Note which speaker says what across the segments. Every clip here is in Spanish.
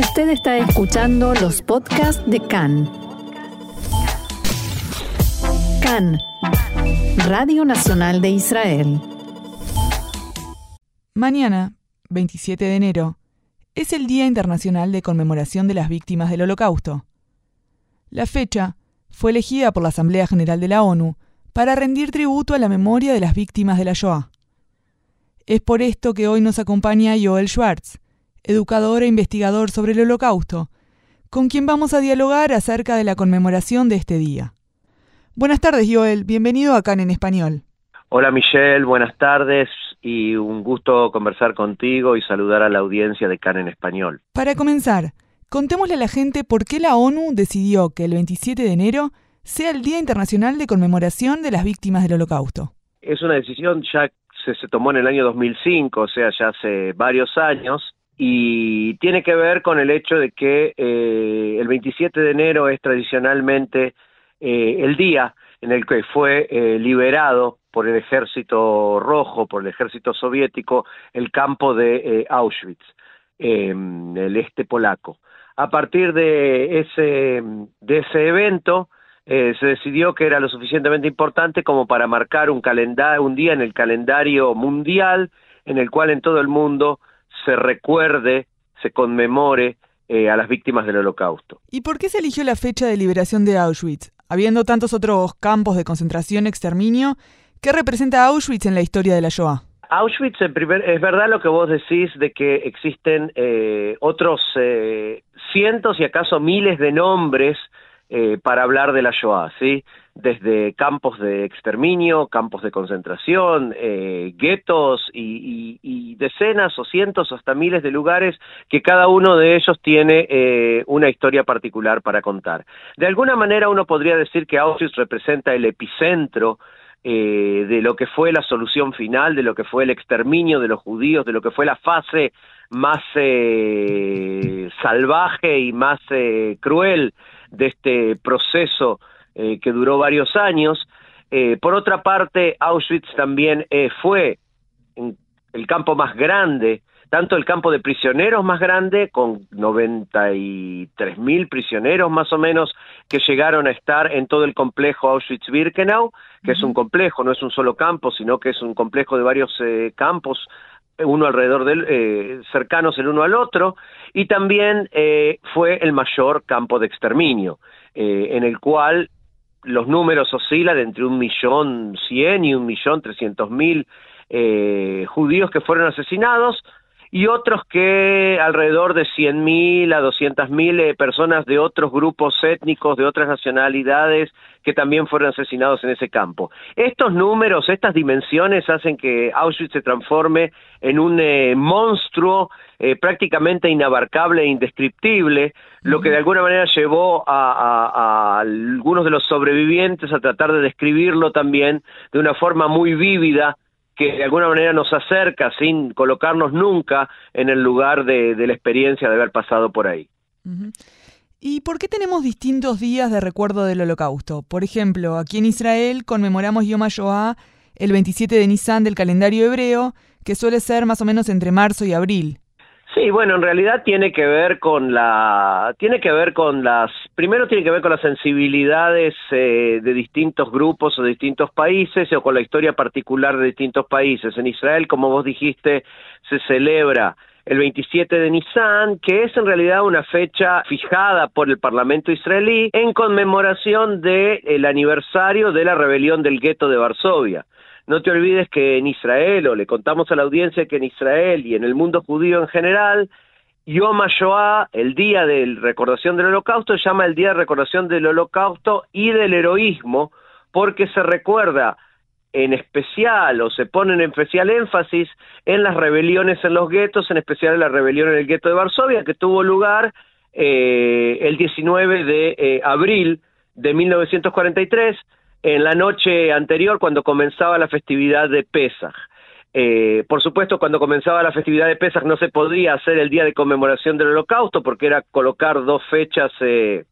Speaker 1: Usted está escuchando los podcasts de CAN. CAN, Radio Nacional de Israel.
Speaker 2: Mañana, 27 de enero, es el Día Internacional de Conmemoración de las Víctimas del Holocausto. La fecha fue elegida por la Asamblea General de la ONU para rendir tributo a la memoria de las víctimas de la Shoah. Es por esto que hoy nos acompaña Joel Schwartz, educador e investigador sobre el Holocausto, con quien vamos a dialogar acerca de la conmemoración de este día. Buenas tardes, Joel. Bienvenido a CAN en Español.
Speaker 3: Hola, Michelle. Buenas tardes y un gusto conversar contigo y saludar a la audiencia de CAN en Español.
Speaker 2: Para comenzar, contémosle a la gente por qué la ONU decidió que el 27 de enero sea el Día Internacional de Conmemoración de las Víctimas del Holocausto.
Speaker 3: Es una decisión ya se, se tomó en el año 2005, o sea, ya hace varios años, y tiene que ver con el hecho de que eh, el 27 de enero es tradicionalmente eh, el día en el que fue eh, liberado por el ejército rojo, por el ejército soviético, el campo de Auschwitz, el este polaco. A partir de ese, de ese evento, se decidió que era lo suficientemente importante como para marcar un, un día en el calendario mundial en el cual en todo el mundo se recuerde, se conmemore eh, a las víctimas del holocausto.
Speaker 2: ¿Y por qué se eligió la fecha de liberación de Auschwitz? Habiendo tantos otros campos de concentración, exterminio, ¿qué representa Auschwitz en la historia de la Shoah?
Speaker 3: Auschwitz, en primer, es verdad lo que vos decís de que existen eh, otros eh, cientos y acaso miles de nombres para hablar de la Shoah, ¿sí? Desde campos de exterminio, campos de concentración, eh, guetos y, decenas o cientos hasta miles de lugares que cada uno de ellos tiene eh, una historia particular para contar. De alguna manera uno podría decir que Auschwitz representa el epicentro eh, de lo que fue la solución final, de lo que fue el exterminio de los judíos, de lo que fue la fase más salvaje y más cruel de este proceso eh, que duró varios años. Eh, por otra parte, Auschwitz también eh, fue el campo más grande, tanto el campo de prisioneros más grande, con 93 mil prisioneros más o menos, que llegaron a estar en todo el complejo Auschwitz-Birkenau, que es un complejo, no es un solo campo, sino que es un complejo de varios campos uno alrededor del, cercanos el uno al otro, y también fue el mayor campo de exterminio, en el cual los números oscilan entre un millón cien y un millón trescientos mil eh, judíos que fueron asesinados y otros que alrededor de cien mil a doscientas mil eh, personas de otros grupos étnicos, de otras nacionalidades que también fueron asesinados en ese campo. Estos números, estas dimensiones hacen que Auschwitz se transforme en un eh, monstruo eh, prácticamente inabarcable e indescriptible, lo que de alguna manera llevó a, algunos de los sobrevivientes a tratar de describirlo también de una forma muy vívida que de alguna manera nos acerca sin colocarnos nunca en el lugar de, la experiencia de haber pasado por ahí.
Speaker 2: ¿Y por qué tenemos distintos días de recuerdo del holocausto? Por ejemplo, aquí en Israel conmemoramos Yom HaShoah el 27 de Nisan del calendario hebreo, que suele ser más o menos entre marzo y abril.
Speaker 3: Sí, bueno, en realidad tiene que ver con la, tiene que ver con las, primero tiene que ver con las sensibilidades eh, de distintos grupos o de distintos países o con la historia particular de distintos países. En Israel, como vos dijiste, se celebra el 27 de Nisan, que es en realidad una fecha fijada por el Parlamento israelí en conmemoración del aniversario de la rebelión del gueto de Varsovia. No te olvides que en Israel, o le contamos a la audiencia que en Israel y en el mundo judío en general, Yom HaShoah, el día de recordación del holocausto, se llama el día de recordación del holocausto y del heroísmo, porque se recuerda en especial o se pone en especial énfasis en las rebeliones en los guetos, en especial en la rebelión en el gueto de Varsovia, que tuvo lugar eh, el 19 de eh, abril de 1943, en la noche anterior cuando comenzaba la festividad de Pesach. Eh, por supuesto, cuando comenzaba la festividad de Pesach no se podía hacer el día de conmemoración del Holocausto porque era colocar dos fechas eh,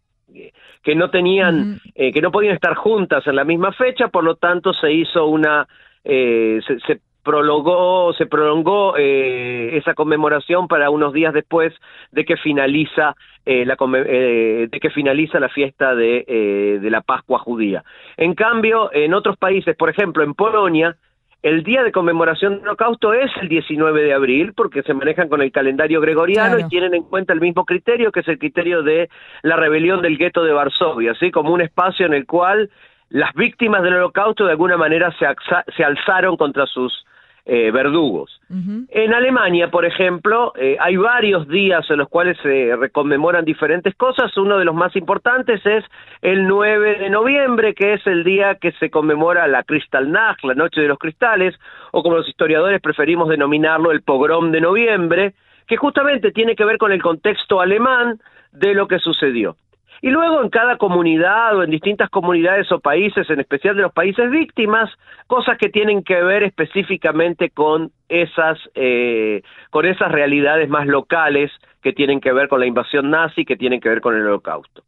Speaker 3: que no tenían, eh, que no podían estar juntas en la misma fecha, por lo tanto se hizo una, se, prolongó, se prolongó eh, esa conmemoración para unos días después de que finaliza eh, la, de que finaliza la fiesta de, de la Pascua judía. En cambio, en otros países, por ejemplo, en Polonia, el día de conmemoración del holocausto es el 19 de abril porque se manejan con el calendario gregoriano y tienen en cuenta el mismo criterio que es el criterio de la rebelión del gueto de Varsovia, así como un espacio en el cual las víctimas del holocausto de alguna manera se, se alzaron contra sus eh, verdugos. En Alemania, por ejemplo, eh, hay varios días en los cuales se reconmemoran diferentes cosas. Uno de los más importantes es el 9 de noviembre, que es el día que se conmemora la Kristallnacht, la Noche de los Cristales, o como los historiadores preferimos denominarlo, el Pogrom de noviembre, que justamente tiene que ver con el contexto alemán de lo que sucedió. Y luego en cada comunidad o en distintas comunidades o países, en especial de los países víctimas, cosas que tienen que ver específicamente con esas, eh, con esas realidades más locales que tienen que ver con la invasión nazi, que tienen que ver con el holocausto.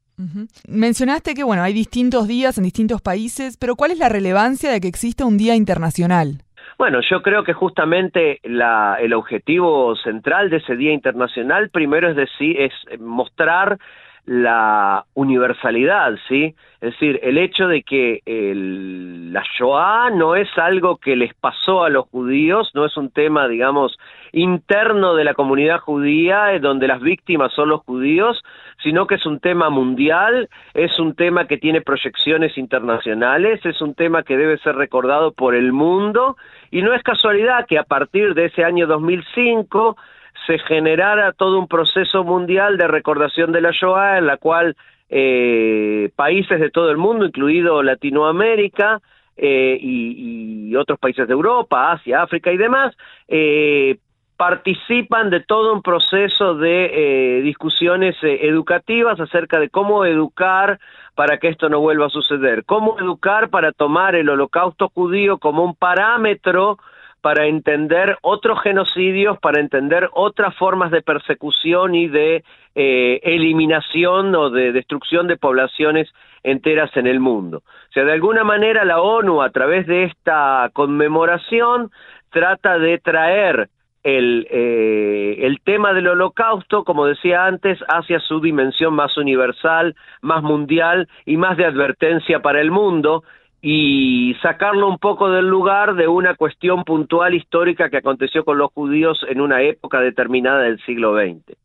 Speaker 2: Mencionaste que bueno, hay distintos días en distintos países, pero ¿cuál es la relevancia de que exista un día internacional?
Speaker 3: Bueno, yo creo que justamente la, el objetivo central de ese Día Internacional primero es decir, es mostrar la universalidad, ¿sí? Es decir, el hecho de que la Shoah no es algo que les pasó a los judíos, no es un tema, digamos, interno de la comunidad judía, eh, donde las víctimas son los judíos, sino que es un tema mundial, es un tema que tiene proyecciones internacionales, es un tema que debe ser recordado por el mundo, y no es casualidad que a partir de ese año 2005 se generara todo un proceso mundial de recordación de la Shoah en la cual eh, países de todo el mundo, incluido Latinoamérica eh, y, otros países de Europa, Asia, África y demás, eh, participan de todo un proceso de discusiones educativas acerca de cómo educar para que esto no vuelva a suceder, cómo educar para tomar el holocausto judío como un parámetro para entender otros genocidios, para entender otras formas de persecución y de eh, eliminación o de destrucción de poblaciones enteras en el mundo. O sea, de alguna manera la ONU a través de esta conmemoración trata de traer el, eh, el tema del holocausto, como decía antes, hacia su dimensión más universal, más mundial y más de advertencia para el mundo, y sacarlo un poco del lugar de una cuestión puntual histórica que aconteció con los judíos en una época determinada del siglo XX.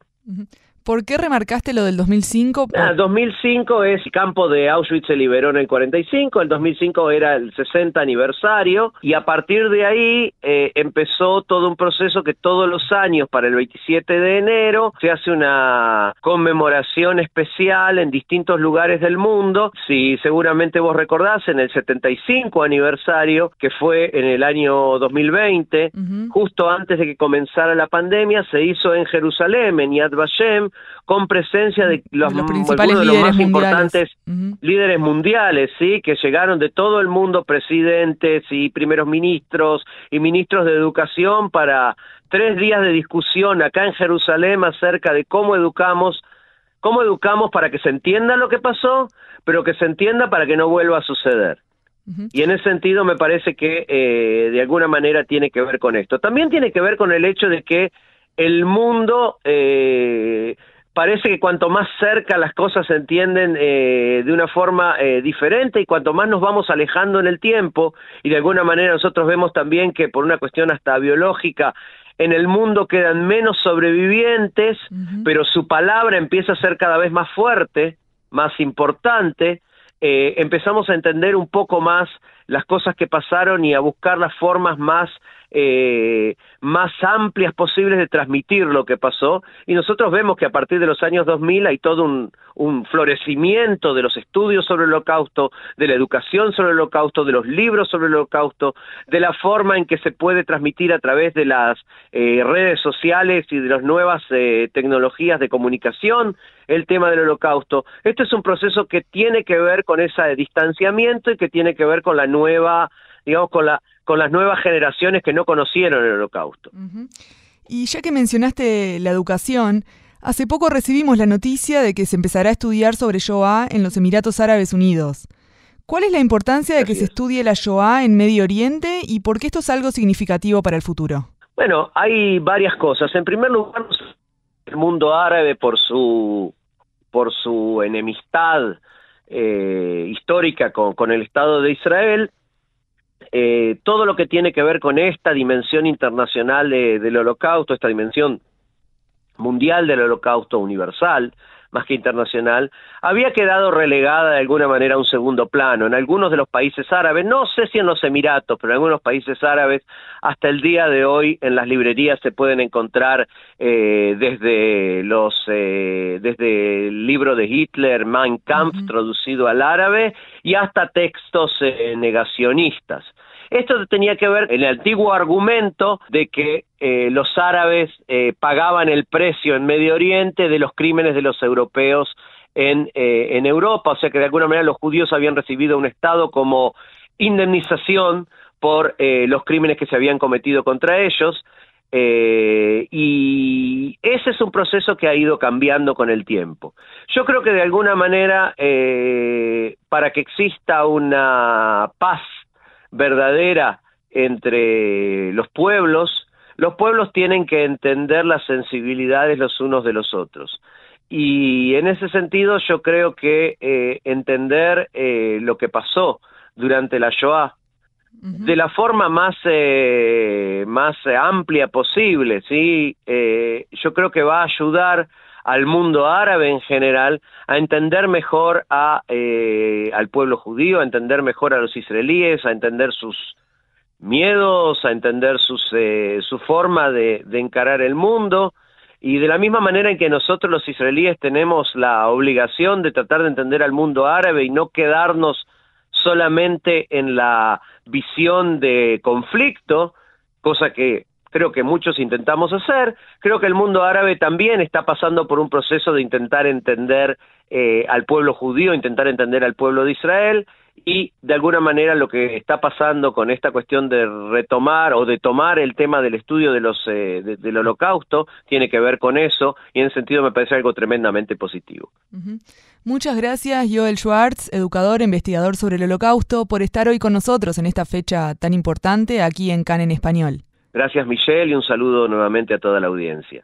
Speaker 2: ¿Por qué remarcaste lo del 2005?
Speaker 3: Ah, 2005 es el campo de Auschwitz se liberó en el 45, el 2005 era el 60 aniversario y a partir de ahí eh, empezó todo un proceso que todos los años para el 27 de enero se hace una conmemoración especial en distintos lugares del mundo. Si seguramente vos recordás, en el 75 aniversario, que fue en el año 2020, justo antes de que comenzara la pandemia, se hizo en Jerusalén, en Yad Vashem, con presencia de los,
Speaker 2: principales
Speaker 3: de
Speaker 2: los
Speaker 3: más importantes líderes mundiales, sí, que llegaron de todo el mundo, presidentes y primeros ministros y ministros de educación para tres días de discusión acá en Jerusalén acerca de cómo educamos, cómo educamos para que se entienda lo que pasó, pero que se entienda para que no vuelva a suceder. Y en ese sentido me parece que eh, de alguna manera tiene que ver con esto. También tiene que ver con el hecho de que el mundo eh, parece que cuanto más cerca las cosas se entienden eh, de una forma eh, diferente y cuanto más nos vamos alejando en el tiempo y de alguna manera nosotros vemos también que por una cuestión hasta biológica en el mundo quedan menos sobrevivientes, pero su palabra empieza a ser cada vez más fuerte, más importante, empezamos a entender un poco más las cosas que pasaron y a buscar las formas más eh, más amplias posibles de transmitir lo que pasó y nosotros vemos que a partir de los años 2000 hay todo un, un florecimiento de los estudios sobre el holocausto, de la educación sobre el holocausto, de los libros sobre el holocausto, de la forma en que se puede transmitir a través de las eh, redes sociales y de las nuevas eh, tecnologías de comunicación el tema del holocausto. Este es un proceso que tiene que ver con ese distanciamiento y que tiene que ver con la nueva, digamos, con la con las nuevas generaciones que no conocieron el holocausto.
Speaker 2: Y ya que mencionaste la educación, hace poco recibimos la noticia de que se empezará a estudiar sobre Shoah en los Emiratos Árabes Unidos. ¿Cuál es la importancia de que se estudie la Shoah en Medio Oriente y por qué esto es algo significativo para el futuro?
Speaker 3: Bueno, hay varias cosas. En primer lugar, el mundo árabe por su por su enemistad eh, histórica con, el Estado de Israel, eh, todo lo que tiene que ver con esta dimensión internacional del holocausto, esta dimensión mundial del holocausto universal, más que internacional, había quedado relegada de alguna manera a un segundo plano. En algunos de los países árabes, no sé si en los Emiratos, pero en algunos países árabes, hasta el día de hoy en las librerías se pueden encontrar eh, desde los eh, desde el libro de Hitler, Mein Kampf, traducido al árabe, y hasta textos eh, negacionistas. Esto tenía que ver el antiguo argumento de que eh, los árabes eh, pagaban el precio en Medio Oriente de los crímenes de los europeos en, en Europa, o sea que de alguna manera los judíos habían recibido un Estado como indemnización por los crímenes que se habían cometido contra ellos. Y ese es un proceso que ha ido cambiando con el tiempo. Yo creo que de alguna manera, para que exista una paz verdadera entre los pueblos, los pueblos tienen que entender las sensibilidades los unos de los otros. Y en ese sentido yo creo que eh, entender eh, lo que pasó durante la Shoah de la forma más, eh, más amplia posible, ¿sí? yo creo que va a ayudar al mundo árabe en general a entender mejor a, eh, al pueblo judío, a entender mejor a los israelíes, a entender sus miedos, a entender sus, eh, su forma de, de encarar el mundo. Y de la misma manera en que nosotros los israelíes tenemos la obligación de tratar de entender al mundo árabe y no quedarnos solamente en la visión de conflicto, cosa que creo que muchos intentamos hacer. Creo que el mundo árabe también está pasando por un proceso de intentar entender eh, al pueblo judío, intentar entender al pueblo de Israel y de alguna manera lo que está pasando con esta cuestión de retomar o de tomar el tema del estudio de los eh, del holocausto tiene que ver con eso y en ese sentido me parece algo tremendamente positivo.
Speaker 2: Muchas gracias Joel Schwartz, educador, e investigador sobre el holocausto, por estar hoy con nosotros en esta fecha tan importante aquí en CAN en español.
Speaker 3: Gracias Michelle y un saludo nuevamente a toda la audiencia.